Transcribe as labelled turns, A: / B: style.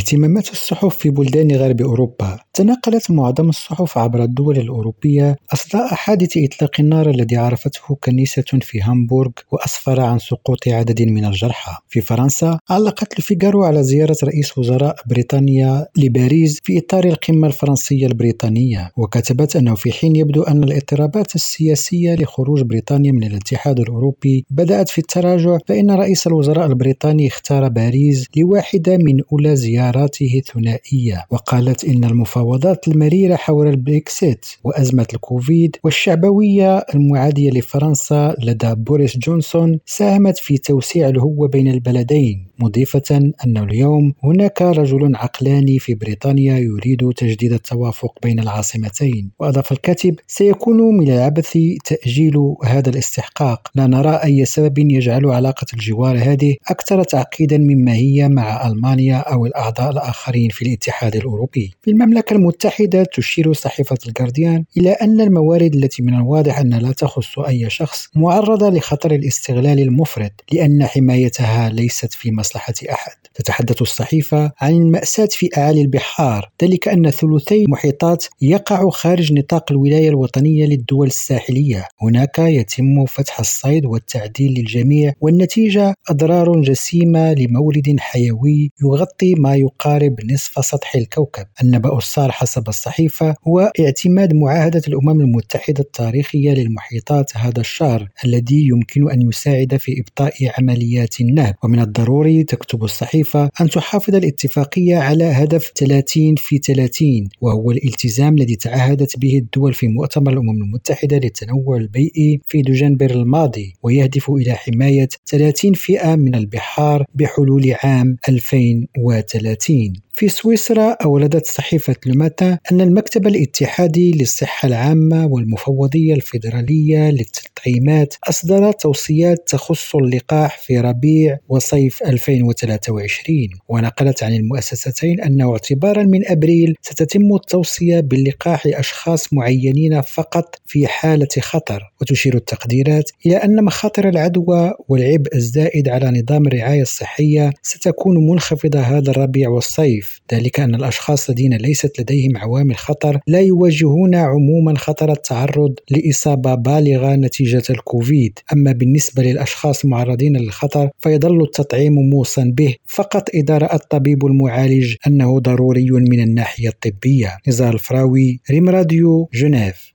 A: اهتمامات الصحف في بلدان غرب أوروبا. تناقلت معظم الصحف عبر الدول الأوروبية أصداء حادث إطلاق النار الذي عرفته كنيسة في هامبورغ وأسفر عن سقوط عدد من الجرحى. في فرنسا علقت الفيغارو على زيارة رئيس وزراء بريطانيا لباريس في إطار القمة الفرنسية البريطانية وكتبت أنه في حين يبدو أن الاضطرابات السياسية لخروج بريطانيا من الاتحاد الأوروبي بدأت في التراجع فإن رئيس الوزراء البريطاني اختار باريس لواحدة من أولى زياراته ثنائية وقالت إن المفاوضات المريرة حول البريكسيت وأزمة الكوفيد والشعبوية المعادية لفرنسا لدى بوريس جونسون ساهمت في توسيع الهوة بين البلدين. مضيفة أن اليوم هناك رجل عقلاني في بريطانيا يريد تجديد التوافق بين العاصمتين. وأضاف الكاتب سيكون من العبث تأجيل هذا الاستحقاق. لا نرى أي سبب يجعل علاقة الجوار هذه أكثر تعقيدا مما هي مع ألمانيا أو الأعضاء الآخرين في الاتحاد الأوروبي. في المملكة المتحدة تشير صحيفة الجارديان إلى أن الموارد التي من الواضح أن لا تخص أي شخص معرضة لخطر الاستغلال المفرط لأن حمايتها ليست في مصلحة أحد. تتحدث الصحيفة عن المأساة في أعالي البحار ذلك أن ثلثي المحيطات يقع خارج نطاق الولاية الوطنية للدول الساحلية. هناك يتم فتح الصيد والتعديل للجميع والنتيجة أضرار جسيمة لمورد حيوي يغطي ما يقارب نصف سطح الكوكب. النبأ الصار حسب الصحيفة هو اعتماد معاهدة الأمم المتحدة التاريخية للمحيطات هذا الشهر الذي يمكن أن يساعد في إبطاء عمليات النهب. ومن الضروري تكتب الصحيفة أن تحافظ الاتفاقية على هدف 30 في 30 وهو الالتزام الذي تعهدت به الدول في مؤتمر الأمم المتحدة للتنوع البيئي في دجنبر الماضي ويهدف إلى حماية 30 فئة من البحار بحلول عام 2030 في سويسرا أوردت صحيفة لوماتا أن المكتب الاتحادي للصحة العامة والمفوضية الفيدرالية للتطعيمات أصدر توصيات تخص اللقاح في ربيع وصيف 2023 ونقلت عن المؤسستين أنه اعتبارا من أبريل ستتم التوصية باللقاح لأشخاص معينين فقط في حالة خطر وتشير التقديرات إلى أن مخاطر العدوى والعبء الزائد على نظام الرعاية الصحية ستكون منخفضة هذا الربيع والصيف. ذلك أن الأشخاص الذين ليست لديهم عوامل خطر لا يواجهون عموما خطر التعرض لإصابة بالغة نتيجة الكوفيد. أما بالنسبة للأشخاص المعرضين للخطر فيظل التطعيم موصى به. فقط إذا رأى الطبيب المعالج أنه ضروري من الناحية الطبية. نزار الفراوي ريم راديو جنيف.